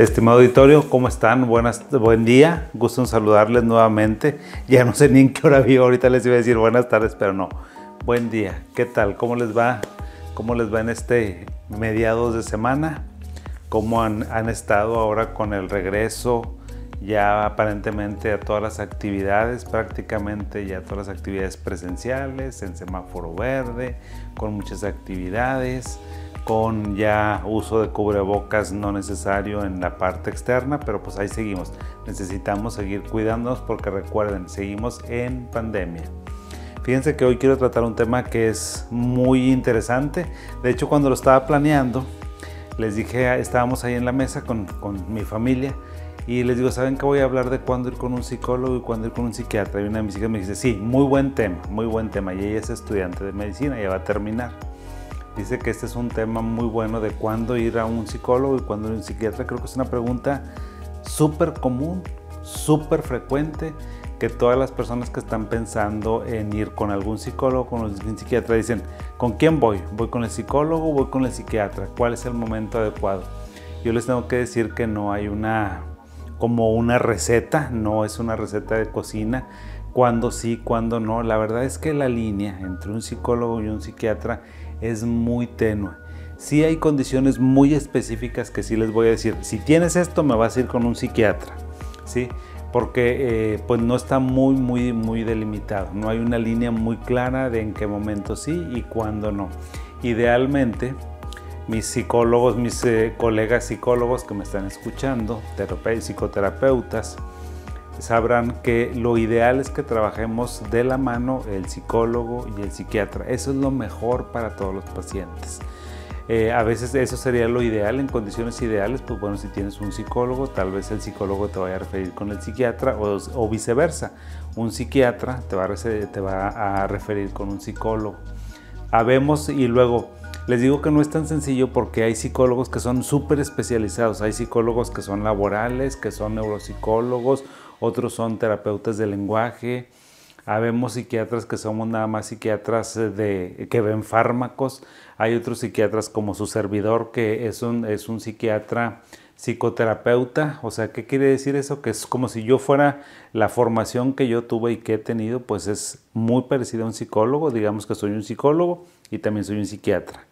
Estimado auditorio, ¿cómo están? Buenas, buen día, gusto en saludarles nuevamente. Ya no sé ni en qué hora vivo, ahorita les iba a decir buenas tardes, pero no. Buen día, ¿qué tal? ¿Cómo les va? ¿Cómo les va en este mediados de semana? ¿Cómo han, han estado ahora con el regreso ya aparentemente a todas las actividades, prácticamente ya todas las actividades presenciales, en semáforo verde, con muchas actividades? Con ya uso de cubrebocas no necesario en la parte externa, pero pues ahí seguimos. Necesitamos seguir cuidándonos porque recuerden, seguimos en pandemia. Fíjense que hoy quiero tratar un tema que es muy interesante. De hecho, cuando lo estaba planeando, les dije, estábamos ahí en la mesa con, con mi familia y les digo, ¿saben que voy a hablar de cuándo ir con un psicólogo y cuándo ir con un psiquiatra? Y una de mis hijas me dice, sí, muy buen tema, muy buen tema. Y ella es estudiante de medicina, ya va a terminar. Dice que este es un tema muy bueno de cuándo ir a un psicólogo y cuándo ir a un psiquiatra. Creo que es una pregunta súper común, súper frecuente, que todas las personas que están pensando en ir con algún psicólogo, con un psiquiatra, dicen, ¿con quién voy? ¿Voy con el psicólogo voy con el psiquiatra? ¿Cuál es el momento adecuado? Yo les tengo que decir que no hay una, como una receta, no es una receta de cocina, cuándo sí, cuándo no. La verdad es que la línea entre un psicólogo y un psiquiatra es muy tenue. Sí hay condiciones muy específicas que sí les voy a decir. Si tienes esto, me vas a ir con un psiquiatra, ¿sí? Porque eh, pues no está muy, muy, muy delimitado. No hay una línea muy clara de en qué momento sí y cuándo no. Idealmente, mis psicólogos, mis eh, colegas psicólogos que me están escuchando, psicoterapeutas, sabrán que lo ideal es que trabajemos de la mano el psicólogo y el psiquiatra. Eso es lo mejor para todos los pacientes. Eh, a veces eso sería lo ideal, en condiciones ideales, pues bueno, si tienes un psicólogo, tal vez el psicólogo te vaya a referir con el psiquiatra o, viceversa. Un psiquiatra te va, a, te va a referir con un psicólogo. Habemos y luego les digo que no es tan sencillo porque hay psicólogos que son súper especializados, hay psicólogos que son laborales, que son neuropsicólogos otros son terapeutas de lenguaje, habemos psiquiatras que somos nada más psiquiatras eh, de, que ven fármacos, hay otros psiquiatras como su servidor que es un, es un psiquiatra psicoterapeuta, o sea, ¿qué quiere decir eso? Que es como si yo fuera la formación que yo tuve y que he tenido, pues es muy parecido a un psicólogo, digamos que soy un psicólogo y también soy un psiquiatra.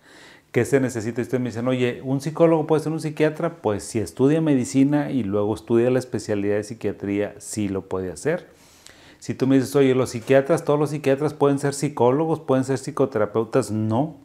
¿Qué se necesita? Y ustedes me dicen, oye, ¿un psicólogo puede ser un psiquiatra? Pues si estudia medicina y luego estudia la especialidad de psiquiatría, sí lo puede hacer. Si tú me dices, oye, los psiquiatras, todos los psiquiatras pueden ser psicólogos, pueden ser psicoterapeutas, no,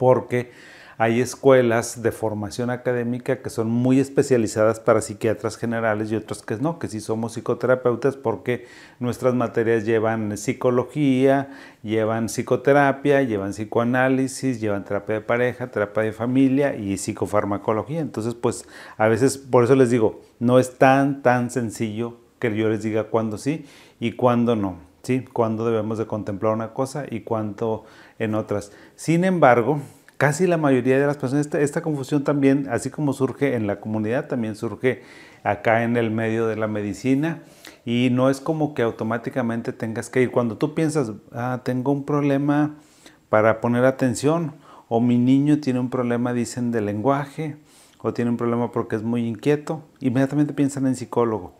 porque hay escuelas de formación académica que son muy especializadas para psiquiatras generales y otras que no, que sí somos psicoterapeutas porque nuestras materias llevan psicología, llevan psicoterapia, llevan psicoanálisis, llevan terapia de pareja, terapia de familia y psicofarmacología. Entonces, pues a veces, por eso les digo, no es tan, tan sencillo que yo les diga cuándo sí y cuándo no. ¿sí? Cuándo debemos de contemplar una cosa y cuánto en otras. Sin embargo, casi la mayoría de las personas, esta, confusión también, así como surge en la comunidad, también surge acá en el medio de la medicina y no es como que automáticamente tengas que ir. Cuando tú piensas, ah, tengo un problema para poner atención o mi niño tiene un problema, dicen, de lenguaje o tiene un problema porque es muy inquieto, inmediatamente piensan en psicólogo.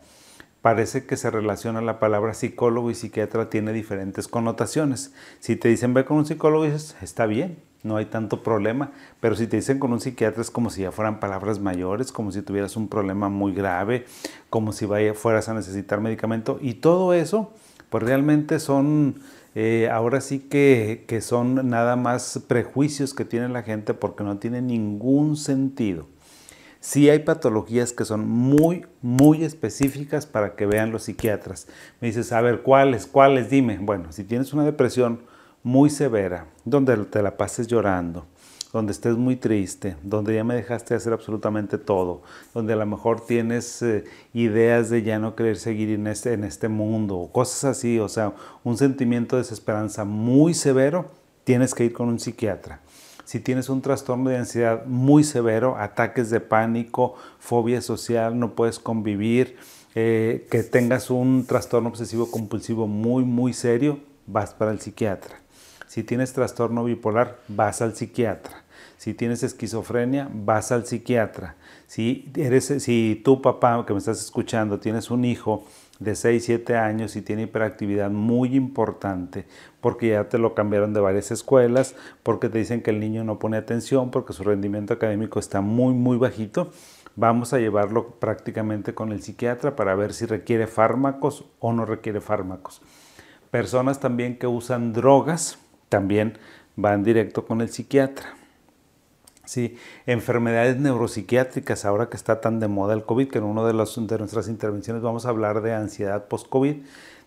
Parece que se relaciona la palabra psicólogo y psiquiatra tiene diferentes connotaciones. Si te dicen ve con un psicólogo, dices, está bien, no hay tanto problema, pero si te dicen con un psiquiatra es como si ya fueran palabras mayores, como si tuvieras un problema muy grave, como si vaya, fueras a necesitar medicamento y todo eso, pues realmente son, eh, ahora sí que, que son nada más prejuicios que tiene la gente porque no tiene ningún sentido. Sí hay patologías que son muy, muy específicas para que vean los psiquiatras. Me dices, a ver, ¿cuáles? ¿Cuáles? Dime. Bueno, si tienes una depresión, muy severa, donde te la pases llorando, donde estés muy triste, donde ya me dejaste hacer absolutamente todo, donde a lo mejor tienes eh, ideas de ya no querer seguir en este, en este mundo, cosas así, o sea, un sentimiento de desesperanza muy severo, tienes que ir con un psiquiatra. Si tienes un trastorno de ansiedad muy severo, ataques de pánico, fobia social, no puedes convivir, eh, que tengas un trastorno obsesivo compulsivo muy, muy serio, vas para el psiquiatra. Si tienes trastorno bipolar, vas al psiquiatra. Si tienes esquizofrenia, vas al psiquiatra. Si, eres, si tu papá, que me estás escuchando, tienes un hijo de 6, 7 años y tiene hiperactividad muy importante, porque ya te lo cambiaron de varias escuelas, porque te dicen que el niño no pone atención, porque su rendimiento académico está muy, muy bajito, vamos a llevarlo prácticamente con el psiquiatra para ver si requiere fármacos o no requiere fármacos. Personas también que usan drogas también van directo con el psiquiatra. Sí, enfermedades neuropsiquiátricas, ahora que está tan de moda el COVID, que en una de, de nuestras intervenciones vamos a hablar de ansiedad post-COVID,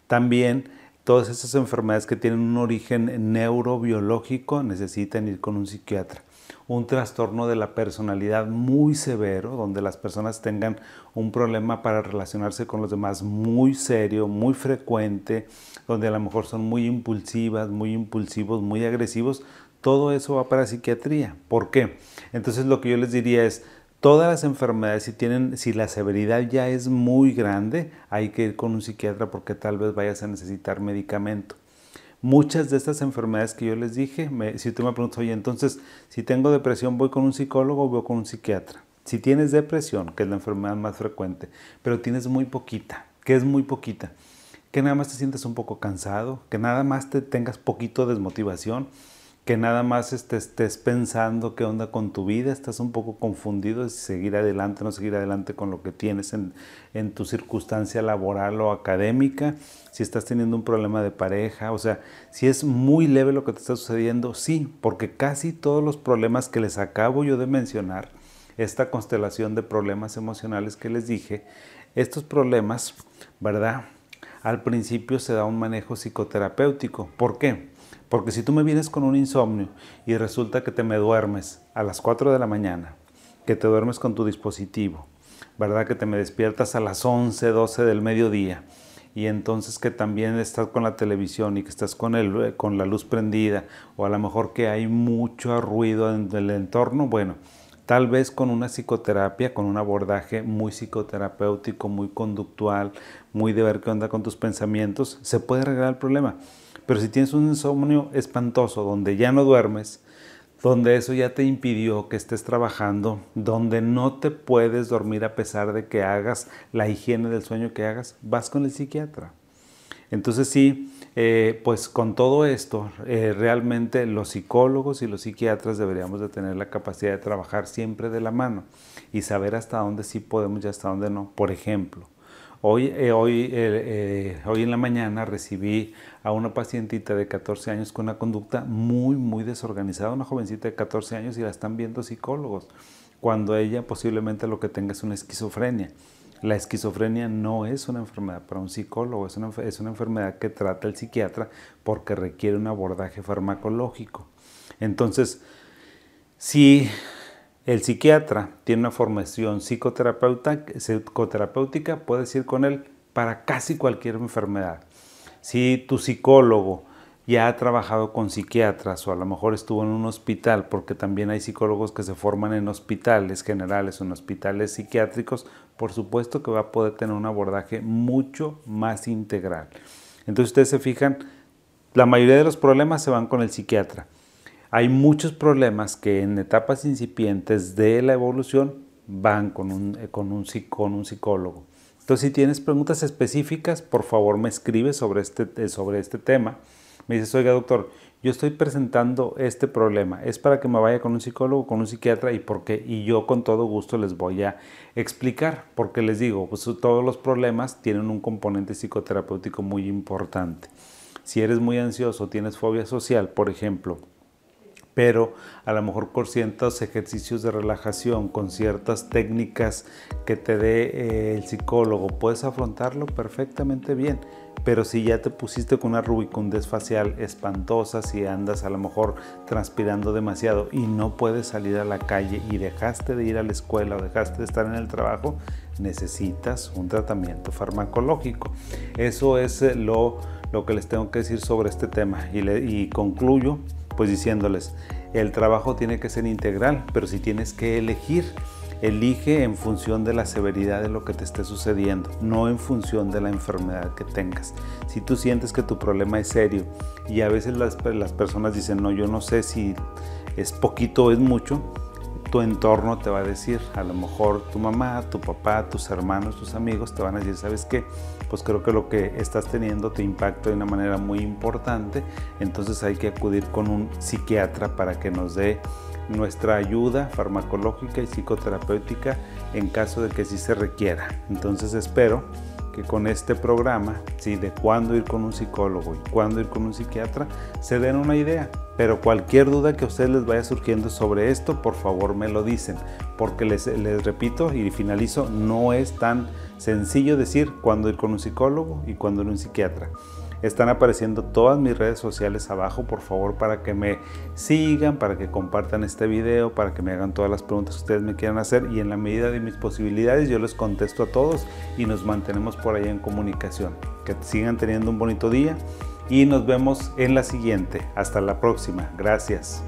también todas esas enfermedades que tienen un origen neurobiológico necesitan ir con un psiquiatra. Un trastorno de la personalidad muy severo, donde las personas tengan un problema para relacionarse con los demás muy serio, muy frecuente, donde a lo mejor son muy impulsivas, muy impulsivos, muy agresivos, todo eso va para psiquiatría. ¿Por qué? Entonces lo que yo les diría es, todas las enfermedades, si, tienen, si la severidad ya es muy grande, hay que ir con un psiquiatra porque tal vez vayas a necesitar medicamento. Muchas de estas enfermedades que yo les dije, si tú me preguntas, oye, entonces, si tengo depresión, ¿voy con un psicólogo o voy con un psiquiatra? Si tienes depresión, que es la enfermedad más frecuente, pero tienes muy poquita, que es muy poquita, que nada más te sientes un poco cansado, que nada más te tengas poquito desmotivación, que nada más estés, pensando qué onda con tu vida, estás un poco confundido si seguir adelante o no seguir adelante con lo que tienes en, en, tu circunstancia laboral o académica, si estás teniendo un problema de pareja, o sea, si es muy leve lo que te está sucediendo, sí, porque casi todos los problemas que les acabo yo de mencionar, esta constelación de problemas emocionales que les dije, estos problemas, ¿verdad? Al principio se da un manejo psicoterapéutico. ¿Por qué? Porque si tú me vienes con un insomnio y resulta que te me duermes a las 4 de la mañana, que te duermes con tu dispositivo, ¿verdad? Que te me despiertas a las 11, 12 del mediodía y entonces que también estás con la televisión y que estás con, el, con la luz prendida o a lo mejor que hay mucho ruido en el entorno, bueno, tal vez con una psicoterapia, con un abordaje muy psicoterapéutico, muy conductual, muy de ver qué onda con tus pensamientos, se puede arreglar el problema. Pero si tienes un insomnio espantoso donde ya no duermes, donde eso ya te impidió que estés trabajando, donde no te puedes dormir a pesar de que hagas la higiene del sueño que hagas, vas con el psiquiatra. Entonces sí, eh, pues con todo esto, eh, realmente los psicólogos y los psiquiatras deberíamos de tener la capacidad de trabajar siempre de la mano y saber hasta dónde sí podemos y hasta dónde no. Por ejemplo, Hoy, eh, hoy, hoy en la mañana recibí a una pacientita de 14 años con una conducta muy, muy desorganizada, una jovencita de 14 años y la están viendo psicólogos, cuando ella posiblemente lo que tenga es una esquizofrenia. La esquizofrenia no es una enfermedad para un psicólogo, es una, es una enfermedad que trata el psiquiatra porque requiere un abordaje farmacológico. Entonces, si el psiquiatra tiene una formación psicoterapéutica, puedes ir con él para casi cualquier enfermedad. Si tu psicólogo ya ha trabajado con psiquiatras o a lo mejor estuvo en un hospital, porque también hay psicólogos que se forman en hospitales generales o en hospitales psiquiátricos, por supuesto que va a poder tener un abordaje mucho más integral. Entonces ustedes se fijan, la mayoría de los problemas se van con el psiquiatra hay muchos problemas que en etapas incipientes de la evolución van con un, eh, con un, con un psicólogo. Entonces, si tienes preguntas específicas, por favor me escribes sobre este, sobre este tema. Me dices, oiga doctor, yo estoy presentando este problema. Es para que me vaya con un psicólogo, con un psiquiatra y por qué. Y yo con todo gusto les voy a explicar, porque les digo, pues todos los problemas tienen un componente psicoterapéutico muy importante. Si eres muy ansioso, tienes fobia social, por ejemplo, pero a lo mejor con ciertos ejercicios de relajación, con ciertas técnicas que te dé eh, el psicólogo, puedes afrontarlo perfectamente bien. Pero si ya te pusiste con una rubicundez facial espantosa, si andas a lo mejor transpirando demasiado y no puedes salir a la calle y dejaste de ir a la escuela o dejaste de estar en el trabajo, necesitas un tratamiento farmacológico. Eso es eh, lo, lo que les tengo que decir sobre este tema y, y concluyo pues diciéndoles, el trabajo tiene que ser integral, pero si tienes que elegir Elige en función de la severidad de lo que te esté sucediendo, no en función de la enfermedad que tengas. Si tú sientes que tu problema es serio y a veces las, las personas dicen, no, yo no sé si es poquito o es mucho, tu entorno te va a decir, a lo mejor tu mamá, tu papá, tus hermanos, tus amigos te van a decir, ¿sabes qué? Pues creo que lo que estás teniendo te impacta de una manera muy importante, entonces hay que acudir con un psiquiatra para que nos dé nuestra ayuda farmacológica y psicoterapéutica en caso de que sí se requiera. Entonces espero que con este programa, ¿sí? de cuándo ir con un psicólogo y cuándo ir con un psiquiatra, se den una idea. Pero cualquier duda que a ustedes les vaya surgiendo sobre esto, por favor me lo dicen, porque les, les repito y finalizo, no es tan sencillo decir cuándo ir con un psicólogo y cuándo ir con un psiquiatra. Están apareciendo todas mis redes sociales abajo, por favor, para que me sigan, para que compartan este video, para que me hagan todas las preguntas que ustedes me quieran hacer y en la medida de mis posibilidades yo les contesto a todos y nos mantenemos por ahí en comunicación. Que sigan teniendo un bonito día y nos vemos en la siguiente. Hasta la próxima. Gracias.